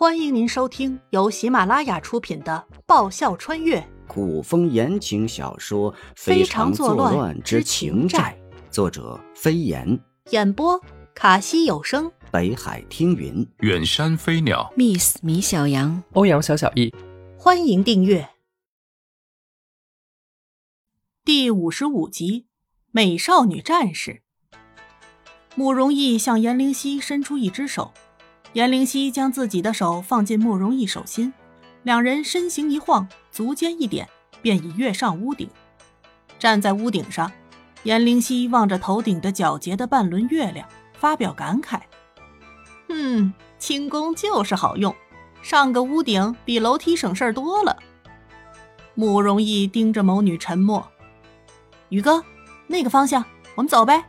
欢迎您收听由喜马拉雅出品的《爆笑穿越。古风言情小说《非常作乱之情债》，作者飞檐，演播卡西有声，北海听云，远山飞鸟，Miss 米小羊，欧阳小小易。欢迎订阅。第五十五集《美少女战士》。慕容易向颜灵犀伸出一只手。颜灵犀将自己的手放进慕容易手心，两人身形一晃，足尖一点，便已跃上屋顶。站在屋顶上，颜灵犀望着头顶的皎洁的半轮月亮，发表感慨：“嗯，轻功就是好用，上个屋顶比楼梯省事儿多了。”慕容易盯着某女沉默：“宇哥，那个方向，我们走呗。”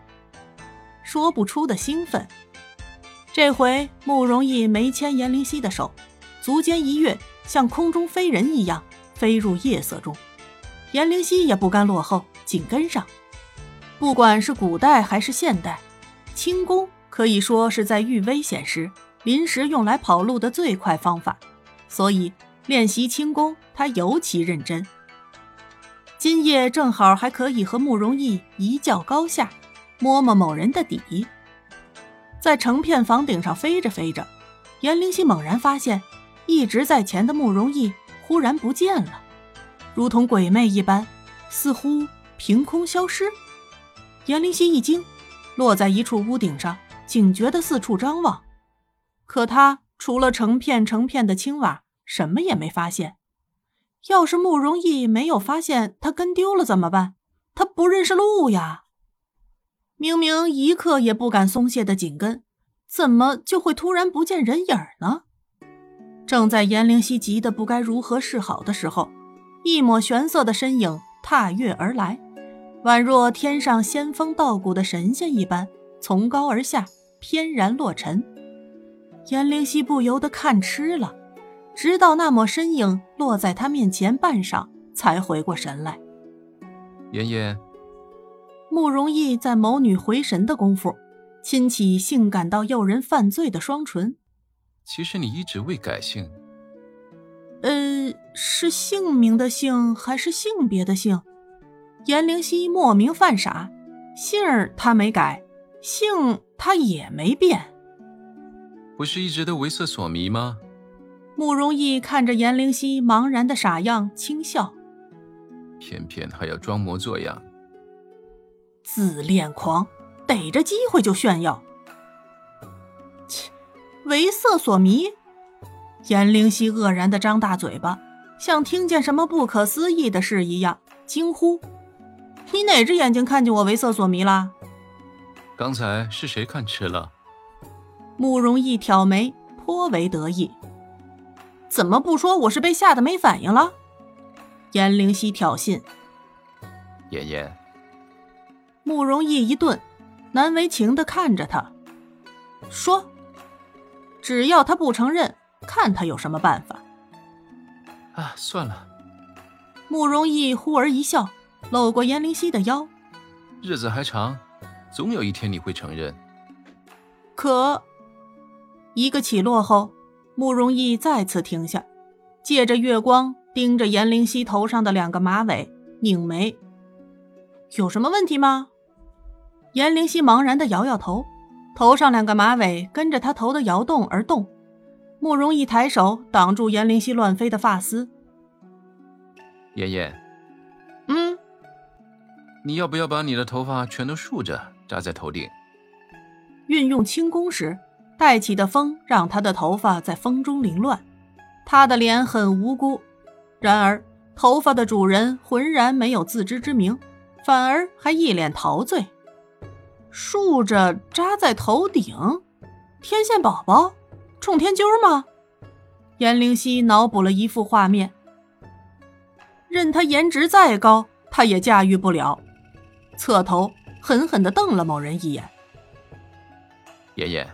说不出的兴奋。这回慕容易没牵颜灵犀的手，足尖一跃，像空中飞人一样飞入夜色中。颜灵犀也不甘落后，紧跟上。不管是古代还是现代，轻功可以说是在遇危险时临时用来跑路的最快方法，所以练习轻功他尤其认真。今夜正好还可以和慕容易一较高下，摸摸某人的底。在成片房顶上飞着飞着，颜灵犀猛然发现，一直在前的慕容易忽然不见了，如同鬼魅一般，似乎凭空消失。颜灵犀一惊，落在一处屋顶上，警觉地四处张望，可他除了成片成片的青瓦，什么也没发现。要是慕容易没有发现他跟丢了怎么办？他不认识路呀！明明一刻也不敢松懈的紧跟，怎么就会突然不见人影呢？正在颜灵犀急得不该如何是好的时候，一抹玄色的身影踏月而来，宛若天上仙风道骨的神仙一般，从高而下，翩然落尘。颜灵犀不由得看痴了，直到那抹身影落在他面前半晌，才回过神来。妍妍。慕容易在某女回神的功夫，亲起性感到诱人犯罪的双唇。其实你一直未改姓。呃，是姓名的姓还是性别的姓？颜灵犀莫名犯傻，姓儿他没改，姓他也没变。不是一直都为色所迷吗？慕容易看着颜灵犀茫然的傻样，轻笑。偏偏还要装模作样。自恋狂，逮着机会就炫耀。切，为色所迷。颜灵犀愕然的张大嘴巴，像听见什么不可思议的事一样，惊呼：“你哪只眼睛看见我为色所迷了？”刚才是谁看痴了？慕容易挑眉，颇为得意。怎么不说我是被吓得没反应了？颜灵犀挑衅。妍妍。慕容逸一顿，难为情的看着他，说：“只要他不承认，看他有什么办法。”啊，算了。慕容易忽而一笑，搂过颜灵犀的腰：“日子还长，总有一天你会承认。”可一个起落后，慕容逸再次停下，借着月光盯着颜灵犀头上的两个马尾，拧眉：“有什么问题吗？”颜灵犀茫然的摇摇头，头上两个马尾跟着他头的摇动而动。慕容一抬手挡住严灵犀乱飞的发丝。妍妍，嗯，你要不要把你的头发全都竖着扎在头顶？运用轻功时带起的风让他的头发在风中凌乱。他的脸很无辜，然而头发的主人浑然没有自知之明，反而还一脸陶醉。竖着扎在头顶，天线宝宝，冲天揪吗？颜灵犀脑补了一幅画面，任他颜值再高，他也驾驭不了。侧头狠狠地瞪了某人一眼。爷爷，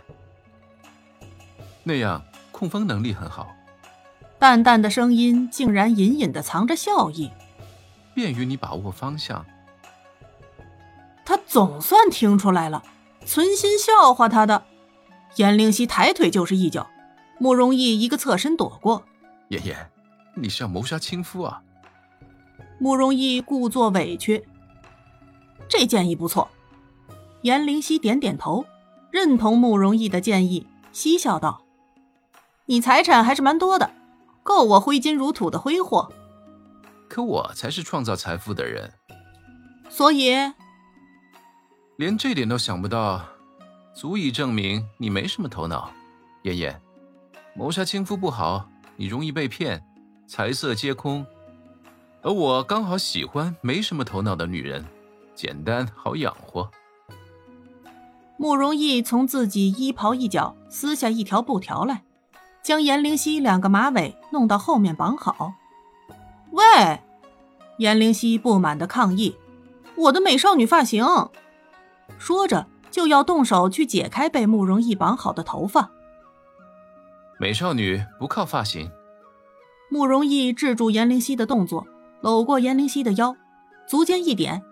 那样控风能力很好。淡淡的声音竟然隐隐的藏着笑意，便于你把握方向。他总算听出来了，存心笑话他的。颜灵犀抬腿就是一脚，慕容易一个侧身躲过。爷爷，你是要谋杀亲夫啊？慕容易故作委屈。这建议不错。颜灵犀点点头，认同慕容易的建议，嬉笑道：“你财产还是蛮多的，够我挥金如土的挥霍。可我才是创造财富的人，所以连这点都想不到，足以证明你没什么头脑。妍妍，谋杀亲夫不好，你容易被骗，财色皆空。而我刚好喜欢没什么头脑的女人，简单好养活。”慕容易从自己衣袍一角撕下一条布条来，将颜灵犀两个马尾弄到后面绑好。喂，颜灵犀不满的抗议：“我的美少女发型！”说着就要动手去解开被慕容逸绑好的头发。美少女不靠发型。慕容逸制住颜灵犀的动作，搂过颜灵犀的腰，足尖一点。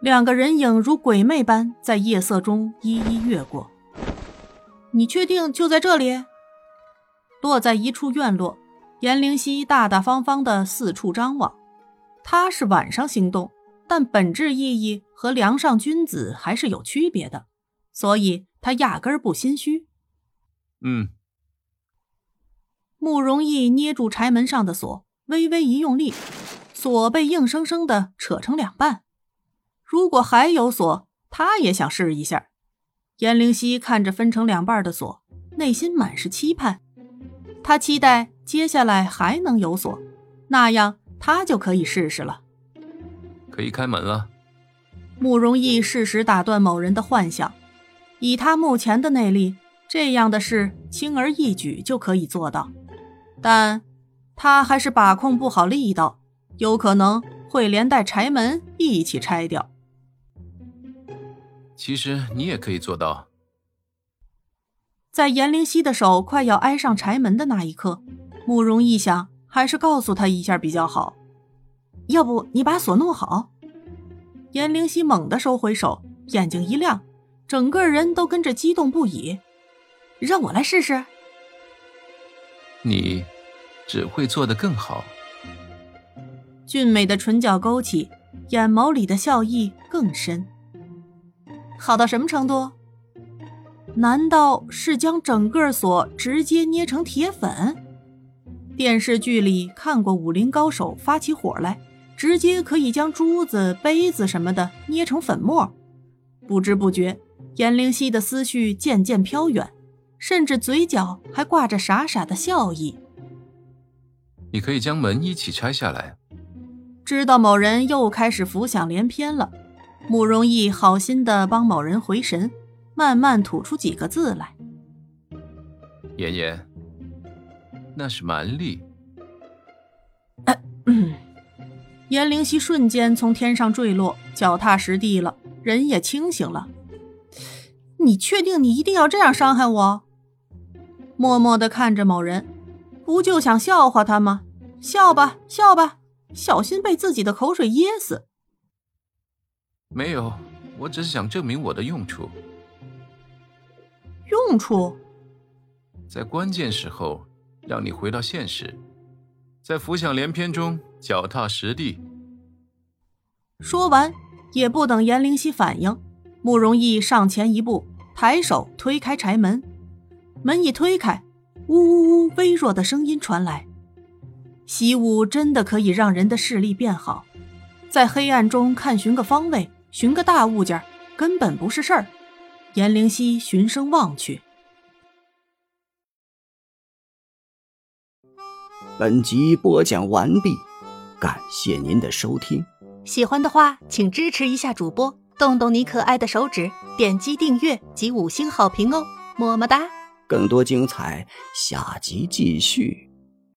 两个人影如鬼魅般在夜色中一一越过。你确定就在这里？落在一处院落，颜灵犀大大方方的四处张望。他是晚上行动，但本质意义和梁上君子还是有区别的，所以他压根儿不心虚。嗯。慕容易捏住柴门上的锁，微微一用力，锁被硬生生的扯成两半。如果还有锁，他也想试一下。颜灵犀看着分成两半的锁，内心满是期盼。他期待接下来还能有锁，那样他就可以试试了。可以开门了。慕容易适时打断某人的幻想。以他目前的内力，这样的事轻而易举就可以做到。但他还是把控不好力道，有可能会连带柴门一起拆掉。其实你也可以做到。在严灵犀的手快要挨上柴门的那一刻，慕容易想，还是告诉他一下比较好。要不你把锁弄好？颜灵犀猛地收回手，眼睛一亮，整个人都跟着激动不已。让我来试试。你只会做得更好。俊美的唇角勾起，眼眸里的笑意更深。好到什么程度？难道是将整个锁直接捏成铁粉？电视剧里看过武林高手发起火来，直接可以将珠子、杯子什么的捏成粉末。不知不觉，颜灵犀的思绪渐渐飘远，甚至嘴角还挂着傻傻的笑意。你可以将门一起拆下来。知道某人又开始浮想联翩了。慕容易好心的帮某人回神，慢慢吐出几个字来：“妍妍，那是蛮力。”颜灵犀瞬间从天上坠落，脚踏实地了，人也清醒了。你确定你一定要这样伤害我？默默的看着某人，不就想笑话他吗？笑吧，笑吧，小心被自己的口水噎死。没有，我只是想证明我的用处。用处，在关键时候让你回到现实，在浮想联翩中脚踏实地。说完，也不等严灵犀反应，慕容易上前一步，抬手推开柴门。门一推开，呜呜呜，微弱的声音传来。习武真的可以让人的视力变好，在黑暗中看寻个方位。寻个大物件根本不是事儿。颜灵犀循声望去。本集播讲完毕，感谢您的收听。喜欢的话，请支持一下主播，动动你可爱的手指，点击订阅及五星好评哦，么么哒！更多精彩，下集继续。